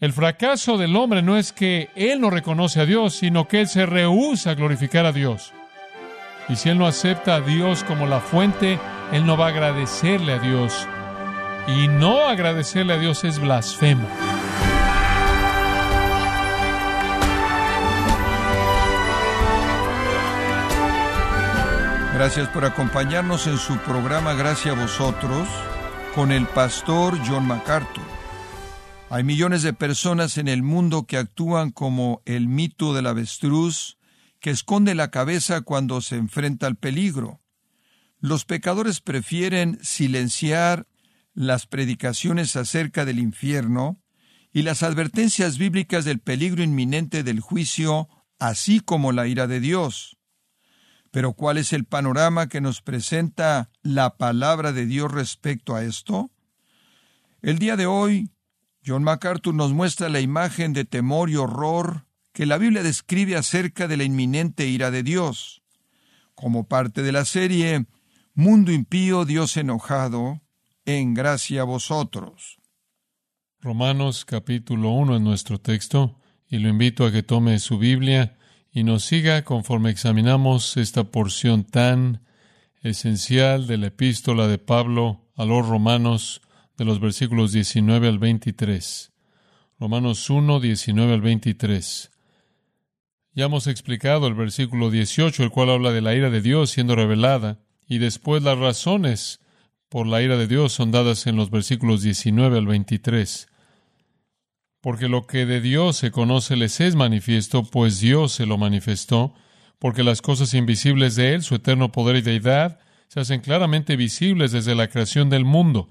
El fracaso del hombre no es que él no reconoce a Dios, sino que él se rehúsa a glorificar a Dios. Y si él no acepta a Dios como la fuente, él no va a agradecerle a Dios. Y no agradecerle a Dios es blasfemo. Gracias por acompañarnos en su programa Gracias a vosotros con el pastor John MacArthur. Hay millones de personas en el mundo que actúan como el mito del avestruz que esconde la cabeza cuando se enfrenta al peligro. Los pecadores prefieren silenciar las predicaciones acerca del infierno y las advertencias bíblicas del peligro inminente del juicio, así como la ira de Dios. Pero ¿cuál es el panorama que nos presenta la palabra de Dios respecto a esto? El día de hoy, John MacArthur nos muestra la imagen de temor y horror que la Biblia describe acerca de la inminente ira de Dios. Como parte de la serie Mundo impío, Dios enojado, en gracia a vosotros. Romanos capítulo 1 en nuestro texto, y lo invito a que tome su Biblia y nos siga conforme examinamos esta porción tan esencial de la epístola de Pablo a los romanos de los versículos 19 al 23. Romanos 1, 19 al 23. Ya hemos explicado el versículo 18, el cual habla de la ira de Dios siendo revelada, y después las razones por la ira de Dios son dadas en los versículos 19 al 23 porque lo que de Dios se conoce les es manifiesto, pues Dios se lo manifestó, porque las cosas invisibles de Él, su eterno poder y deidad, se hacen claramente visibles desde la creación del mundo,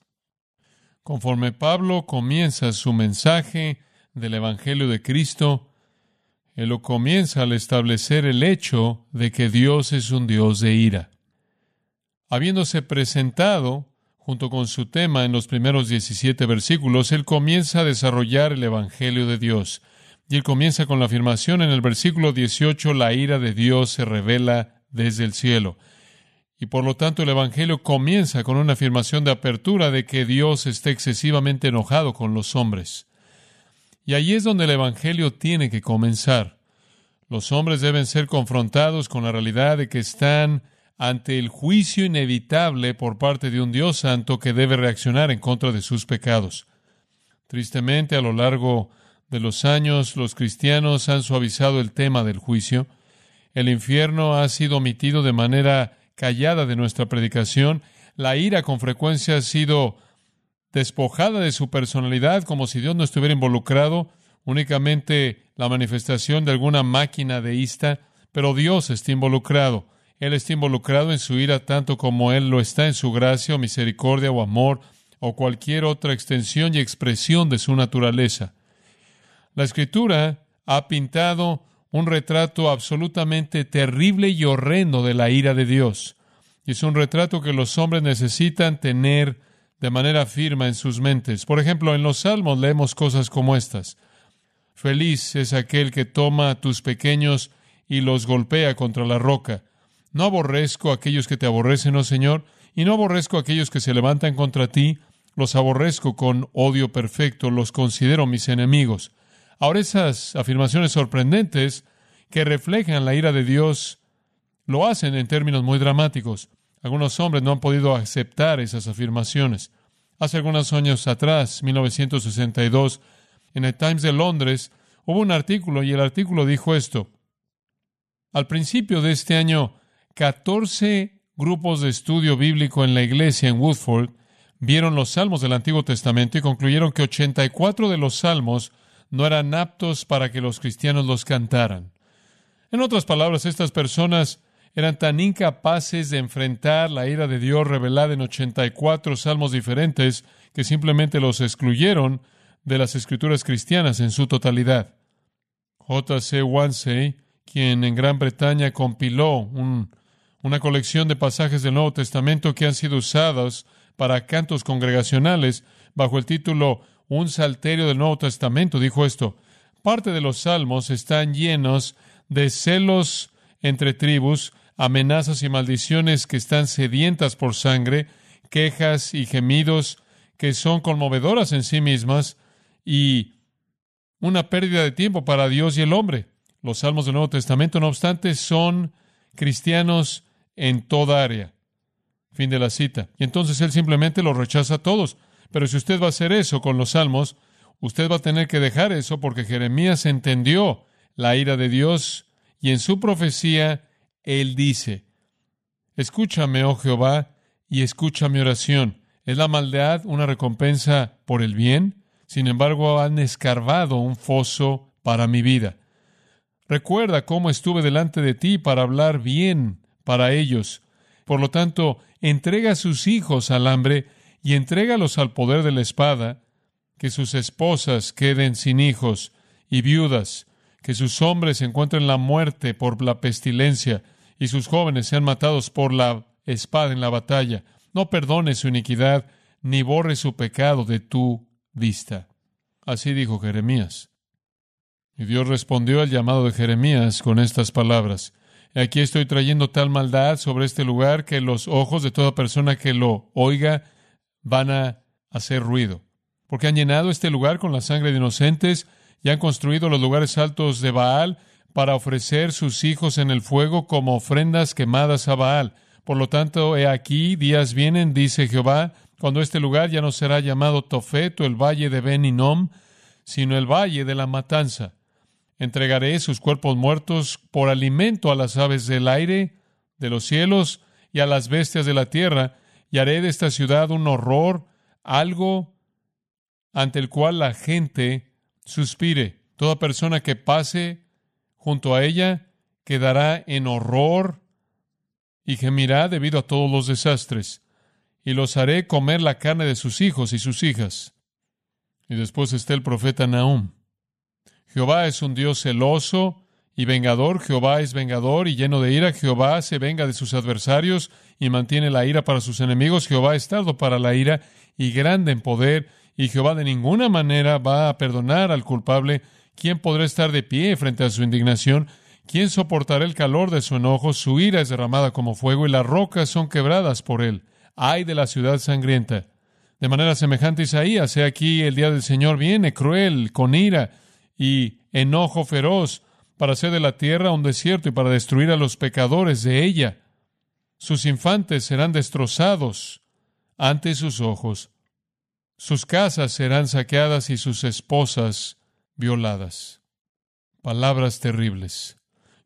Conforme Pablo comienza su mensaje del Evangelio de Cristo, él lo comienza al establecer el hecho de que Dios es un Dios de ira. Habiéndose presentado junto con su tema en los primeros 17 versículos, él comienza a desarrollar el Evangelio de Dios. Y él comienza con la afirmación en el versículo 18, la ira de Dios se revela desde el cielo. Y por lo tanto el Evangelio comienza con una afirmación de apertura de que Dios está excesivamente enojado con los hombres. Y ahí es donde el Evangelio tiene que comenzar. Los hombres deben ser confrontados con la realidad de que están ante el juicio inevitable por parte de un Dios santo que debe reaccionar en contra de sus pecados. Tristemente, a lo largo de los años los cristianos han suavizado el tema del juicio. El infierno ha sido omitido de manera callada de nuestra predicación. La ira con frecuencia ha sido despojada de su personalidad como si Dios no estuviera involucrado, únicamente la manifestación de alguna máquina deísta, pero Dios está involucrado. Él está involucrado en su ira tanto como Él lo está en su gracia o misericordia o amor o cualquier otra extensión y expresión de su naturaleza. La escritura ha pintado un retrato absolutamente terrible y horrendo de la ira de Dios. Y es un retrato que los hombres necesitan tener de manera firme en sus mentes. Por ejemplo, en los Salmos leemos cosas como estas. Feliz es aquel que toma a tus pequeños y los golpea contra la roca. No aborrezco a aquellos que te aborrecen, oh Señor, y no aborrezco a aquellos que se levantan contra ti, los aborrezco con odio perfecto, los considero mis enemigos. Ahora esas afirmaciones sorprendentes que reflejan la ira de Dios lo hacen en términos muy dramáticos. Algunos hombres no han podido aceptar esas afirmaciones. Hace algunos años atrás, 1962, en el Times de Londres, hubo un artículo y el artículo dijo esto. Al principio de este año, 14 grupos de estudio bíblico en la iglesia en Woodford vieron los salmos del Antiguo Testamento y concluyeron que 84 de los salmos no eran aptos para que los cristianos los cantaran. En otras palabras, estas personas eran tan incapaces de enfrentar la ira de Dios revelada en 84 salmos diferentes que simplemente los excluyeron de las escrituras cristianas en su totalidad. J.C. Wansey, quien en Gran Bretaña compiló una colección de pasajes del Nuevo Testamento que han sido usados para cantos congregacionales bajo el título Un Salterio del Nuevo Testamento, dijo esto. Parte de los salmos están llenos de celos entre tribus, amenazas y maldiciones que están sedientas por sangre, quejas y gemidos que son conmovedoras en sí mismas y una pérdida de tiempo para Dios y el hombre. Los salmos del Nuevo Testamento, no obstante, son cristianos en toda área. Fin de la cita. Y entonces él simplemente los rechaza a todos. Pero si usted va a hacer eso con los salmos, usted va a tener que dejar eso porque Jeremías entendió la ira de Dios y en su profecía él dice, Escúchame, oh Jehová, y escucha mi oración. ¿Es la maldad una recompensa por el bien? Sin embargo, han escarbado un foso para mi vida. Recuerda cómo estuve delante de ti para hablar bien para ellos. Por lo tanto, entrega a sus hijos al hambre y entrégalos al poder de la espada, que sus esposas queden sin hijos y viudas, que sus hombres encuentren la muerte por la pestilencia y sus jóvenes sean matados por la espada en la batalla. No perdones su iniquidad, ni borre su pecado de tu vista. Así dijo Jeremías. Y Dios respondió al llamado de Jeremías con estas palabras. Aquí estoy trayendo tal maldad sobre este lugar que los ojos de toda persona que lo oiga van a hacer ruido. Porque han llenado este lugar con la sangre de inocentes y han construido los lugares altos de Baal para ofrecer sus hijos en el fuego como ofrendas quemadas a Baal. Por lo tanto, he aquí, días vienen, dice Jehová, cuando este lugar ya no será llamado Tofet o el valle de Ben sino el valle de la matanza. Entregaré sus cuerpos muertos por alimento a las aves del aire, de los cielos y a las bestias de la tierra, y haré de esta ciudad un horror, algo ante el cual la gente suspire. Toda persona que pase junto a ella quedará en horror y gemirá debido a todos los desastres y los haré comer la carne de sus hijos y sus hijas. Y después está el profeta Nahum. Jehová es un Dios celoso y vengador, Jehová es vengador y lleno de ira, Jehová se venga de sus adversarios y mantiene la ira para sus enemigos, Jehová es tardo para la ira y grande en poder, y Jehová de ninguna manera va a perdonar al culpable. ¿Quién podrá estar de pie frente a su indignación? ¿Quién soportará el calor de su enojo? Su ira es derramada como fuego y las rocas son quebradas por él ay de la ciudad sangrienta. De manera semejante, Isaías, aquí el día del Señor viene, cruel, con ira y enojo feroz, para hacer de la tierra un desierto y para destruir a los pecadores de ella. Sus infantes serán destrozados ante sus ojos. Sus casas serán saqueadas y sus esposas violadas. Palabras terribles.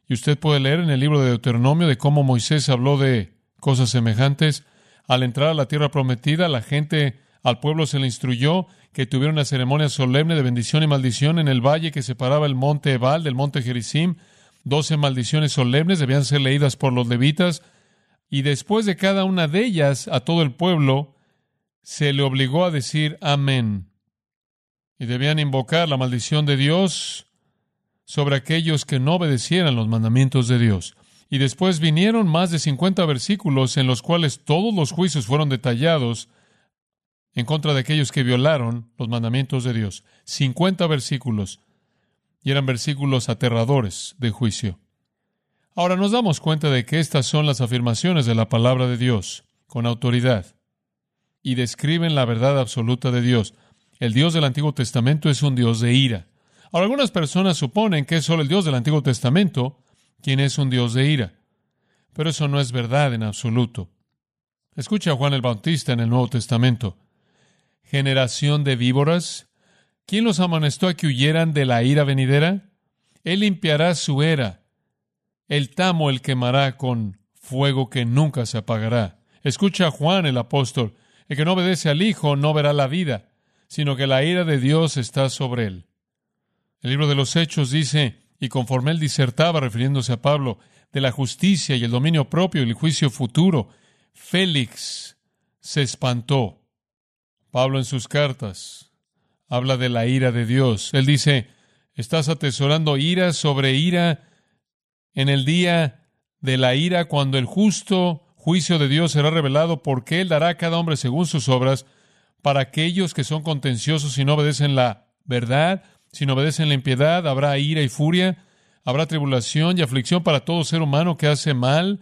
Y usted puede leer en el libro de Deuteronomio de cómo Moisés habló de cosas semejantes al entrar a la tierra prometida, la gente, al pueblo se le instruyó que tuviera una ceremonia solemne de bendición y maldición en el valle que separaba el monte Ebal del monte Gerizim. Doce maldiciones solemnes debían ser leídas por los levitas, y después de cada una de ellas, a todo el pueblo se le obligó a decir amén. Y debían invocar la maldición de Dios sobre aquellos que no obedecieran los mandamientos de Dios. Y después vinieron más de 50 versículos en los cuales todos los juicios fueron detallados en contra de aquellos que violaron los mandamientos de Dios. 50 versículos. Y eran versículos aterradores de juicio. Ahora nos damos cuenta de que estas son las afirmaciones de la palabra de Dios, con autoridad, y describen la verdad absoluta de Dios. El Dios del Antiguo Testamento es un Dios de ira. Ahora, algunas personas suponen que es solo el Dios del Antiguo Testamento quien es un Dios de ira. Pero eso no es verdad en absoluto. Escucha a Juan el Bautista en el Nuevo Testamento. Generación de víboras, ¿quién los amonestó a que huyeran de la ira venidera? Él limpiará su era. El tamo el quemará con fuego que nunca se apagará. Escucha a Juan el apóstol. El que no obedece al Hijo no verá la vida, sino que la ira de Dios está sobre él. El libro de los Hechos dice, y conforme él disertaba, refiriéndose a Pablo, de la justicia y el dominio propio y el juicio futuro, Félix se espantó. Pablo en sus cartas habla de la ira de Dios. Él dice, Estás atesorando ira sobre ira en el día de la ira, cuando el justo juicio de Dios será revelado, porque Él dará a cada hombre según sus obras, para aquellos que son contenciosos y no obedecen la verdad, si no obedecen la impiedad, habrá ira y furia, habrá tribulación y aflicción para todo ser humano que hace mal,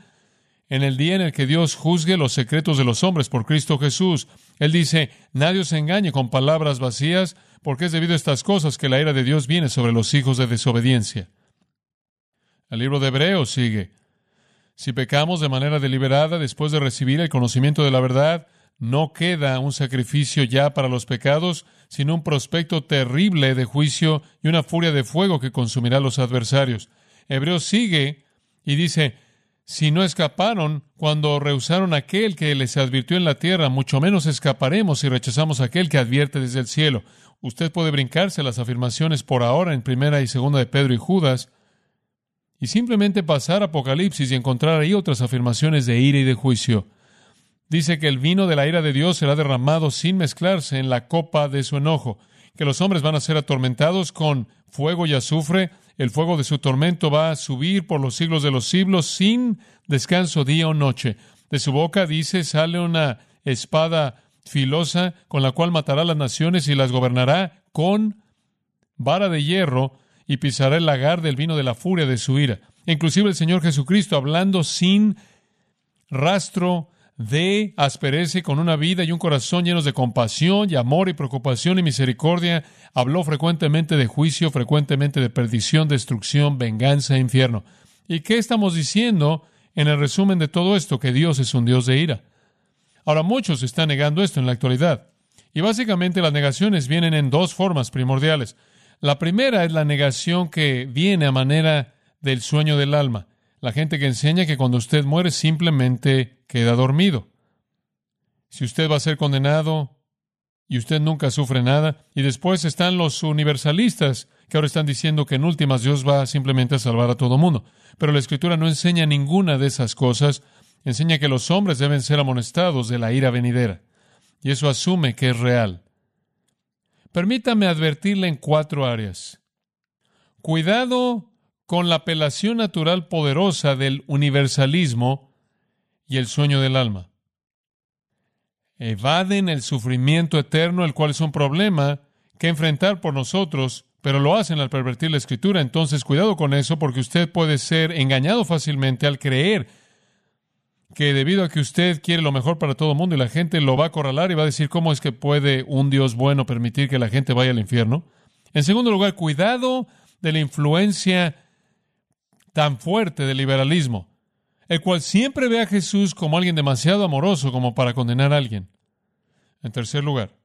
en el día en el que Dios juzgue los secretos de los hombres por Cristo Jesús. Él dice, nadie os engañe con palabras vacías, porque es debido a estas cosas que la ira de Dios viene sobre los hijos de desobediencia. El libro de Hebreos sigue. Si pecamos de manera deliberada después de recibir el conocimiento de la verdad, no queda un sacrificio ya para los pecados, sino un prospecto terrible de juicio y una furia de fuego que consumirá a los adversarios. Hebreos sigue y dice, si no escaparon cuando rehusaron aquel que les advirtió en la tierra, mucho menos escaparemos si rechazamos aquel que advierte desde el cielo. Usted puede brincarse las afirmaciones por ahora en primera y segunda de Pedro y Judas y simplemente pasar a Apocalipsis y encontrar ahí otras afirmaciones de ira y de juicio. Dice que el vino de la ira de Dios será derramado sin mezclarse en la copa de su enojo, que los hombres van a ser atormentados con fuego y azufre, el fuego de su tormento va a subir por los siglos de los siglos sin descanso día o noche. De su boca, dice, sale una espada filosa con la cual matará las naciones y las gobernará con vara de hierro y pisará el lagar del vino de la furia de su ira. Inclusive el Señor Jesucristo, hablando sin rastro de aspereza con una vida y un corazón llenos de compasión y amor y preocupación y misericordia, habló frecuentemente de juicio, frecuentemente de perdición, destrucción, venganza e infierno. ¿Y qué estamos diciendo en el resumen de todo esto? Que Dios es un Dios de ira. Ahora muchos están negando esto en la actualidad. Y básicamente las negaciones vienen en dos formas primordiales. La primera es la negación que viene a manera del sueño del alma. La gente que enseña que cuando usted muere simplemente queda dormido. Si usted va a ser condenado y usted nunca sufre nada, y después están los universalistas que ahora están diciendo que en últimas Dios va simplemente a salvar a todo mundo. Pero la Escritura no enseña ninguna de esas cosas, enseña que los hombres deben ser amonestados de la ira venidera. Y eso asume que es real. Permítame advertirle en cuatro áreas. Cuidado con la apelación natural poderosa del universalismo y el sueño del alma. Evaden el sufrimiento eterno, el cual es un problema que enfrentar por nosotros, pero lo hacen al pervertir la escritura. Entonces, cuidado con eso, porque usted puede ser engañado fácilmente al creer que debido a que usted quiere lo mejor para todo el mundo y la gente lo va a acorralar y va a decir cómo es que puede un Dios bueno permitir que la gente vaya al infierno. En segundo lugar, cuidado de la influencia tan fuerte del liberalismo, el cual siempre ve a Jesús como alguien demasiado amoroso como para condenar a alguien. En tercer lugar,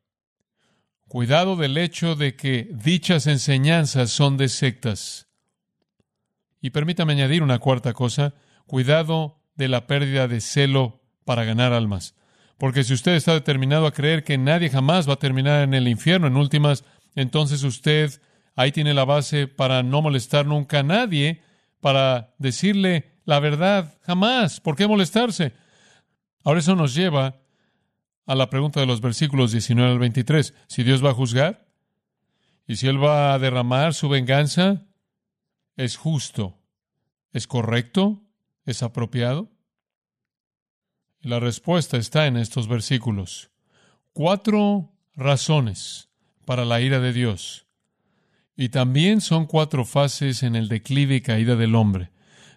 cuidado del hecho de que dichas enseñanzas son de sectas. Y permítame añadir una cuarta cosa, cuidado de la pérdida de celo para ganar almas. Porque si usted está determinado a creer que nadie jamás va a terminar en el infierno en últimas, entonces usted ahí tiene la base para no molestar nunca a nadie para decirle la verdad. Jamás. ¿Por qué molestarse? Ahora eso nos lleva a la pregunta de los versículos 19 al 23. Si Dios va a juzgar y si Él va a derramar su venganza, ¿es justo? ¿Es correcto? ¿Es apropiado? Y la respuesta está en estos versículos. Cuatro razones para la ira de Dios. Y también son cuatro fases en el declive y caída del hombre.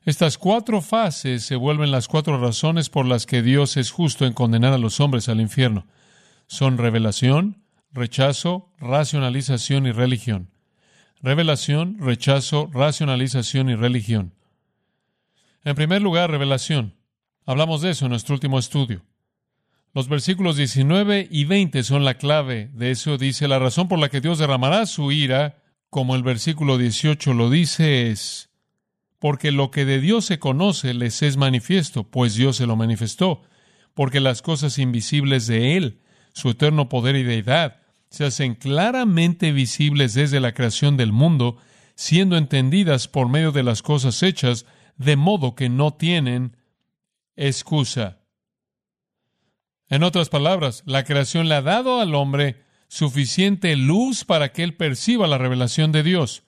Estas cuatro fases se vuelven las cuatro razones por las que Dios es justo en condenar a los hombres al infierno. Son revelación, rechazo, racionalización y religión. Revelación, rechazo, racionalización y religión. En primer lugar, revelación. Hablamos de eso en nuestro último estudio. Los versículos 19 y 20 son la clave de eso. Dice, la razón por la que Dios derramará su ira como el versículo 18 lo dice, es porque lo que de Dios se conoce les es manifiesto, pues Dios se lo manifestó, porque las cosas invisibles de Él, su eterno poder y deidad, se hacen claramente visibles desde la creación del mundo, siendo entendidas por medio de las cosas hechas, de modo que no tienen excusa. En otras palabras, la creación le ha dado al hombre suficiente luz para que él perciba la revelación de Dios.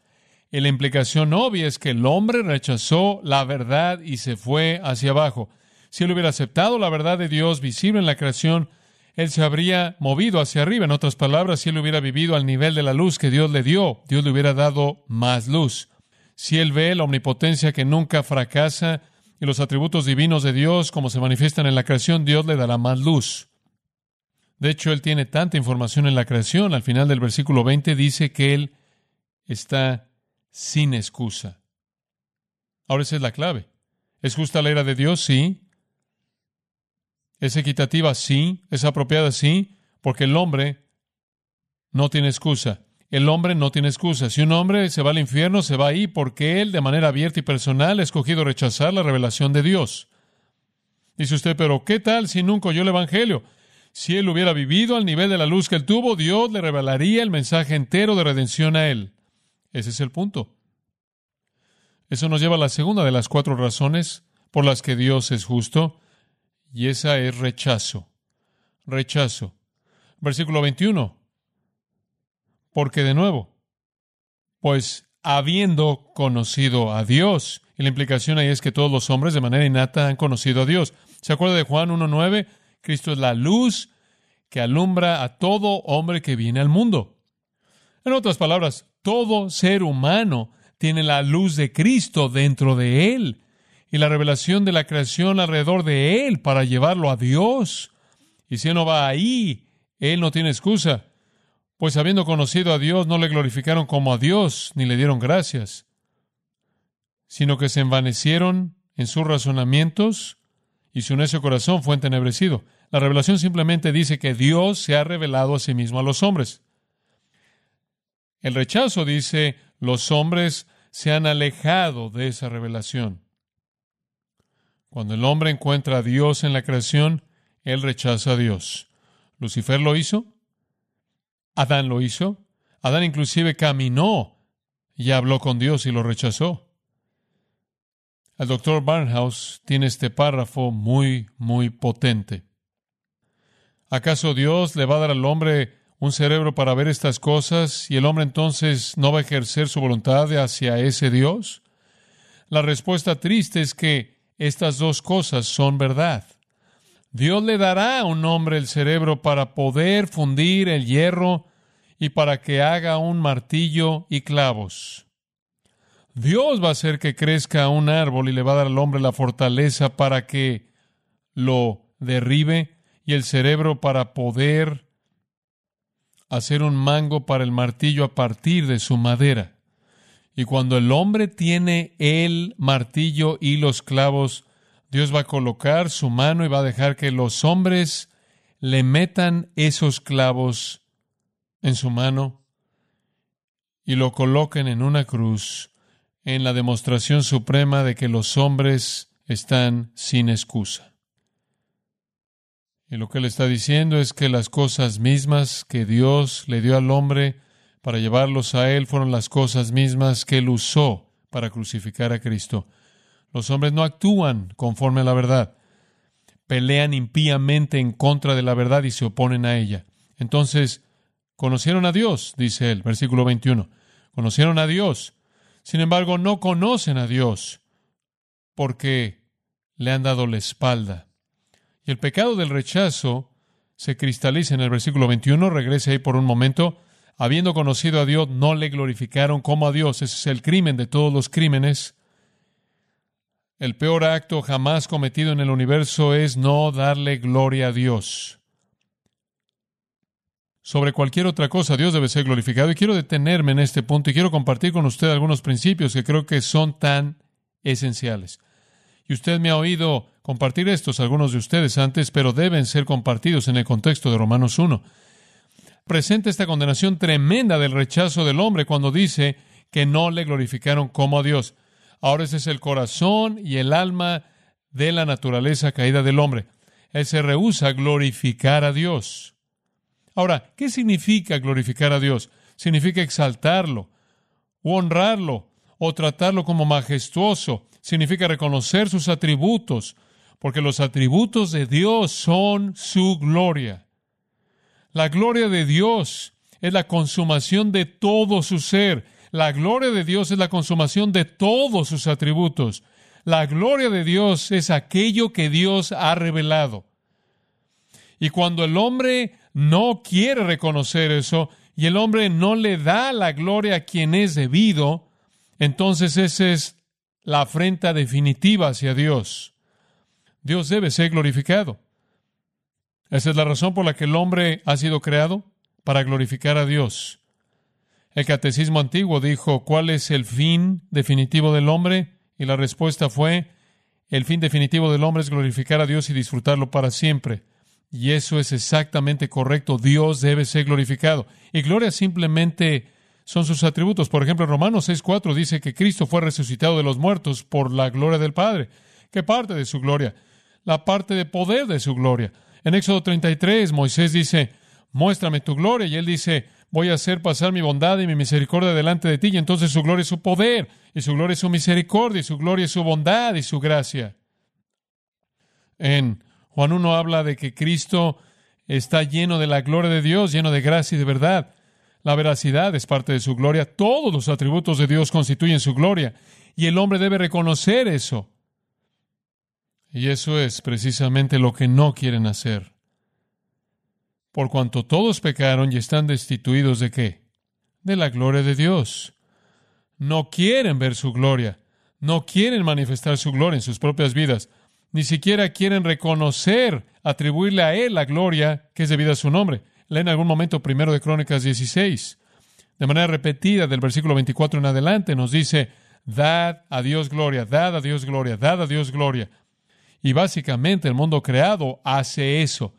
Y la implicación obvia es que el hombre rechazó la verdad y se fue hacia abajo. Si él hubiera aceptado la verdad de Dios visible en la creación, él se habría movido hacia arriba. En otras palabras, si él hubiera vivido al nivel de la luz que Dios le dio, Dios le hubiera dado más luz. Si él ve la omnipotencia que nunca fracasa y los atributos divinos de Dios como se manifiestan en la creación, Dios le dará más luz. De hecho, él tiene tanta información en la creación. Al final del versículo 20 dice que él está sin excusa. Ahora esa es la clave. ¿Es justa la ira de Dios? Sí. ¿Es equitativa? Sí. ¿Es apropiada? Sí. Porque el hombre no tiene excusa. El hombre no tiene excusa. Si un hombre se va al infierno, se va ahí porque él, de manera abierta y personal, ha escogido rechazar la revelación de Dios. Dice usted, pero ¿qué tal si nunca oyó el Evangelio? Si él hubiera vivido al nivel de la luz que él tuvo, Dios le revelaría el mensaje entero de redención a él. Ese es el punto. Eso nos lleva a la segunda de las cuatro razones por las que Dios es justo, y esa es rechazo. Rechazo. Versículo 21. Porque de nuevo, pues habiendo conocido a Dios, y la implicación ahí es que todos los hombres de manera innata han conocido a Dios. ¿Se acuerda de Juan 1.9? Cristo es la luz que alumbra a todo hombre que viene al mundo. En otras palabras, todo ser humano tiene la luz de Cristo dentro de él y la revelación de la creación alrededor de él para llevarlo a Dios. Y si no va ahí, él no tiene excusa, pues habiendo conocido a Dios no le glorificaron como a Dios ni le dieron gracias, sino que se envanecieron en sus razonamientos y su necio corazón fue entenebrecido. La revelación simplemente dice que Dios se ha revelado a sí mismo a los hombres. El rechazo dice, los hombres se han alejado de esa revelación. Cuando el hombre encuentra a Dios en la creación, él rechaza a Dios. Lucifer lo hizo, Adán lo hizo, Adán inclusive caminó y habló con Dios y lo rechazó. El doctor Barnhouse tiene este párrafo muy, muy potente. ¿Acaso Dios le va a dar al hombre un cerebro para ver estas cosas y el hombre entonces no va a ejercer su voluntad hacia ese Dios? La respuesta triste es que estas dos cosas son verdad. Dios le dará a un hombre el cerebro para poder fundir el hierro y para que haga un martillo y clavos. Dios va a hacer que crezca un árbol y le va a dar al hombre la fortaleza para que lo derribe y el cerebro para poder hacer un mango para el martillo a partir de su madera. Y cuando el hombre tiene el martillo y los clavos, Dios va a colocar su mano y va a dejar que los hombres le metan esos clavos en su mano y lo coloquen en una cruz en la demostración suprema de que los hombres están sin excusa. Y lo que él está diciendo es que las cosas mismas que Dios le dio al hombre para llevarlos a él fueron las cosas mismas que él usó para crucificar a Cristo. Los hombres no actúan conforme a la verdad, pelean impíamente en contra de la verdad y se oponen a ella. Entonces, conocieron a Dios, dice él, versículo 21. Conocieron a Dios. Sin embargo, no conocen a Dios porque le han dado la espalda. Y el pecado del rechazo se cristaliza en el versículo 21, regrese ahí por un momento. Habiendo conocido a Dios, no le glorificaron como a Dios. Ese es el crimen de todos los crímenes. El peor acto jamás cometido en el universo es no darle gloria a Dios. Sobre cualquier otra cosa, Dios debe ser glorificado. Y quiero detenerme en este punto y quiero compartir con usted algunos principios que creo que son tan esenciales. Y usted me ha oído compartir estos, algunos de ustedes antes, pero deben ser compartidos en el contexto de Romanos 1. Presenta esta condenación tremenda del rechazo del hombre cuando dice que no le glorificaron como a Dios. Ahora ese es el corazón y el alma de la naturaleza caída del hombre. Él se rehúsa a glorificar a Dios. Ahora, ¿qué significa glorificar a Dios? Significa exaltarlo, o honrarlo, o tratarlo como majestuoso. Significa reconocer sus atributos, porque los atributos de Dios son su gloria. La gloria de Dios es la consumación de todo su ser. La gloria de Dios es la consumación de todos sus atributos. La gloria de Dios es aquello que Dios ha revelado. Y cuando el hombre no quiere reconocer eso y el hombre no le da la gloria a quien es debido, entonces esa es la afrenta definitiva hacia Dios. Dios debe ser glorificado. Esa es la razón por la que el hombre ha sido creado, para glorificar a Dios. El catecismo antiguo dijo, ¿cuál es el fin definitivo del hombre? Y la respuesta fue, el fin definitivo del hombre es glorificar a Dios y disfrutarlo para siempre. Y eso es exactamente correcto. Dios debe ser glorificado. Y gloria simplemente son sus atributos. Por ejemplo, Romanos 6.4 dice que Cristo fue resucitado de los muertos por la gloria del Padre. ¿Qué parte de su gloria? La parte de poder de su gloria. En Éxodo 33, Moisés dice, muéstrame tu gloria. Y él dice, voy a hacer pasar mi bondad y mi misericordia delante de ti. Y entonces su gloria es su poder, y su gloria es su misericordia, y su gloria es su bondad y su gracia. En Juan 1 habla de que Cristo está lleno de la gloria de Dios, lleno de gracia y de verdad. La veracidad es parte de su gloria. Todos los atributos de Dios constituyen su gloria. Y el hombre debe reconocer eso. Y eso es precisamente lo que no quieren hacer. Por cuanto todos pecaron y están destituidos de qué? De la gloria de Dios. No quieren ver su gloria. No quieren manifestar su gloria en sus propias vidas ni siquiera quieren reconocer, atribuirle a Él la gloria que es debida a su nombre. Lee en algún momento primero de Crónicas 16. De manera repetida, del versículo 24 en adelante, nos dice, dad a Dios gloria, dad a Dios gloria, dad a Dios gloria. Y básicamente el mundo creado hace eso.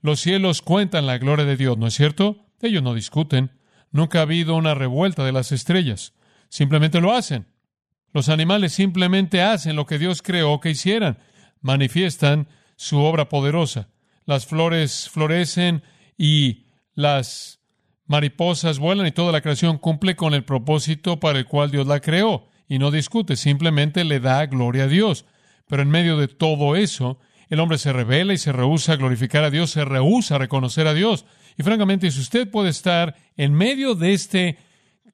Los cielos cuentan la gloria de Dios, ¿no es cierto? Ellos no discuten. Nunca ha habido una revuelta de las estrellas. Simplemente lo hacen. Los animales simplemente hacen lo que Dios creó que hicieran manifiestan su obra poderosa. Las flores florecen y las mariposas vuelan y toda la creación cumple con el propósito para el cual Dios la creó. Y no discute, simplemente le da gloria a Dios. Pero en medio de todo eso, el hombre se revela y se rehúsa a glorificar a Dios, se rehúsa a reconocer a Dios. Y francamente, si usted puede estar en medio de este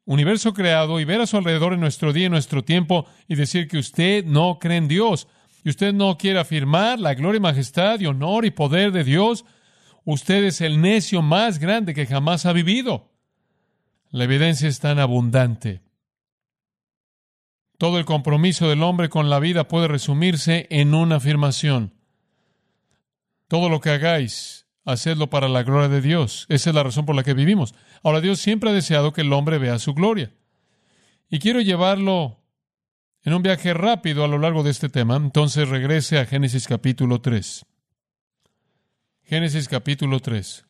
universo creado y ver a su alrededor en nuestro día, en nuestro tiempo, y decir que usted no cree en Dios, y usted no quiere afirmar la gloria y majestad y honor y poder de Dios, usted es el necio más grande que jamás ha vivido. La evidencia es tan abundante. Todo el compromiso del hombre con la vida puede resumirse en una afirmación. Todo lo que hagáis, hacedlo para la gloria de Dios. Esa es la razón por la que vivimos. Ahora Dios siempre ha deseado que el hombre vea su gloria. Y quiero llevarlo en un viaje rápido a lo largo de este tema, entonces regrese a Génesis capítulo 3. Génesis capítulo 3.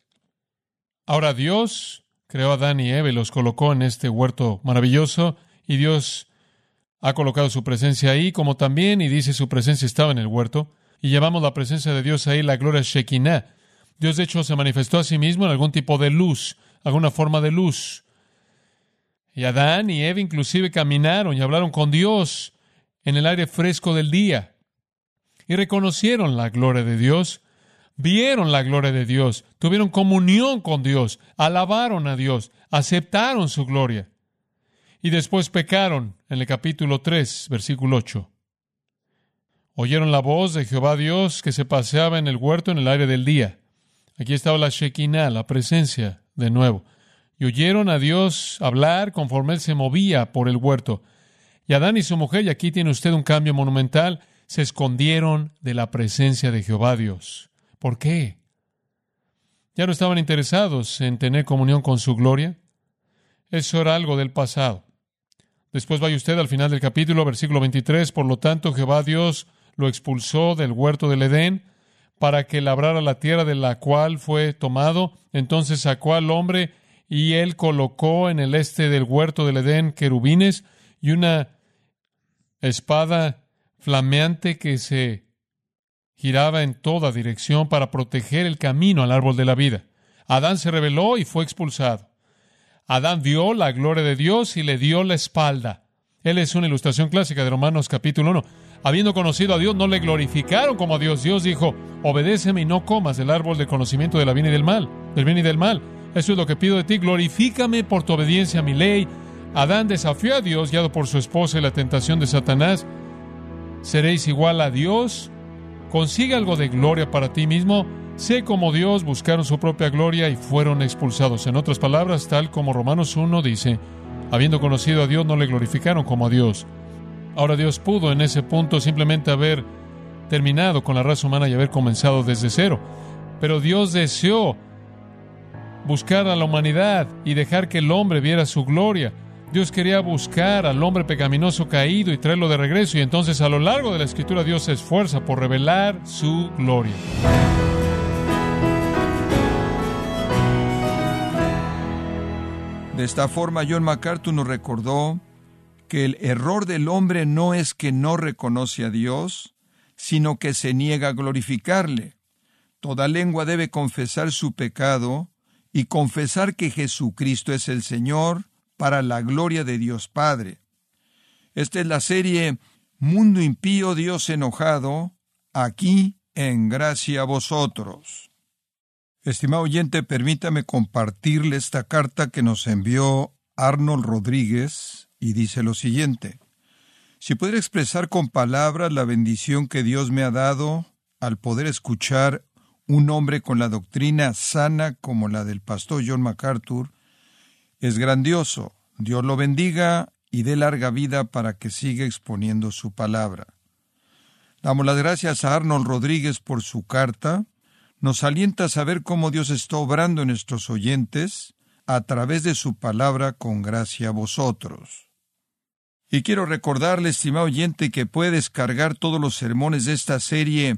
Ahora Dios creó a Adán y Eva y los colocó en este huerto maravilloso y Dios ha colocado su presencia ahí como también y dice su presencia estaba en el huerto y llamamos la presencia de Dios ahí la gloria Shekinah. Dios de hecho se manifestó a sí mismo en algún tipo de luz, alguna forma de luz. Y Adán y Eva inclusive caminaron y hablaron con Dios en el aire fresco del día. Y reconocieron la gloria de Dios, vieron la gloria de Dios, tuvieron comunión con Dios, alabaron a Dios, aceptaron su gloria. Y después pecaron en el capítulo 3, versículo 8. Oyeron la voz de Jehová Dios que se paseaba en el huerto en el aire del día. Aquí estaba la Shekinah, la presencia de nuevo y oyeron a Dios hablar conforme él se movía por el huerto. Y Adán y su mujer, y aquí tiene usted un cambio monumental, se escondieron de la presencia de Jehová Dios. ¿Por qué? ¿Ya no estaban interesados en tener comunión con su gloria? Eso era algo del pasado. Después vaya usted al final del capítulo, versículo 23, por lo tanto Jehová Dios lo expulsó del huerto del Edén para que labrara la tierra de la cual fue tomado. Entonces sacó al hombre y él colocó en el este del huerto del Edén querubines y una espada flameante que se giraba en toda dirección para proteger el camino al árbol de la vida. Adán se rebeló y fue expulsado. Adán vio la gloria de Dios y le dio la espalda. Él es una ilustración clásica de Romanos capítulo 1. Habiendo conocido a Dios, no le glorificaron como a Dios. Dios dijo, obedéceme y no comas del árbol del conocimiento de la bien y del mal, del bien y del mal. Eso es lo que pido de ti. Glorifícame por tu obediencia a mi ley. Adán desafió a Dios, guiado por su esposa y la tentación de Satanás. ¿Seréis igual a Dios? Consigue algo de gloria para ti mismo. Sé como Dios, buscaron su propia gloria y fueron expulsados. En otras palabras, tal como Romanos 1 dice, habiendo conocido a Dios, no le glorificaron como a Dios. Ahora Dios pudo en ese punto simplemente haber terminado con la raza humana y haber comenzado desde cero. Pero Dios deseó buscar a la humanidad y dejar que el hombre viera su gloria. Dios quería buscar al hombre pecaminoso caído y traerlo de regreso y entonces a lo largo de la escritura Dios se esfuerza por revelar su gloria. De esta forma John MacArthur nos recordó que el error del hombre no es que no reconoce a Dios, sino que se niega a glorificarle. Toda lengua debe confesar su pecado y confesar que Jesucristo es el Señor para la gloria de Dios Padre. Esta es la serie Mundo impío, Dios enojado, aquí en gracia a vosotros. Estimado oyente, permítame compartirle esta carta que nos envió Arnold Rodríguez y dice lo siguiente. Si pudiera expresar con palabras la bendición que Dios me ha dado al poder escuchar un hombre con la doctrina sana como la del pastor John MacArthur, es grandioso. Dios lo bendiga y dé larga vida para que siga exponiendo su palabra. Damos las gracias a Arnold Rodríguez por su carta. Nos alienta a saber cómo Dios está obrando en nuestros oyentes a través de su palabra con gracia a vosotros. Y quiero recordarle, estimado oyente, que puede descargar todos los sermones de esta serie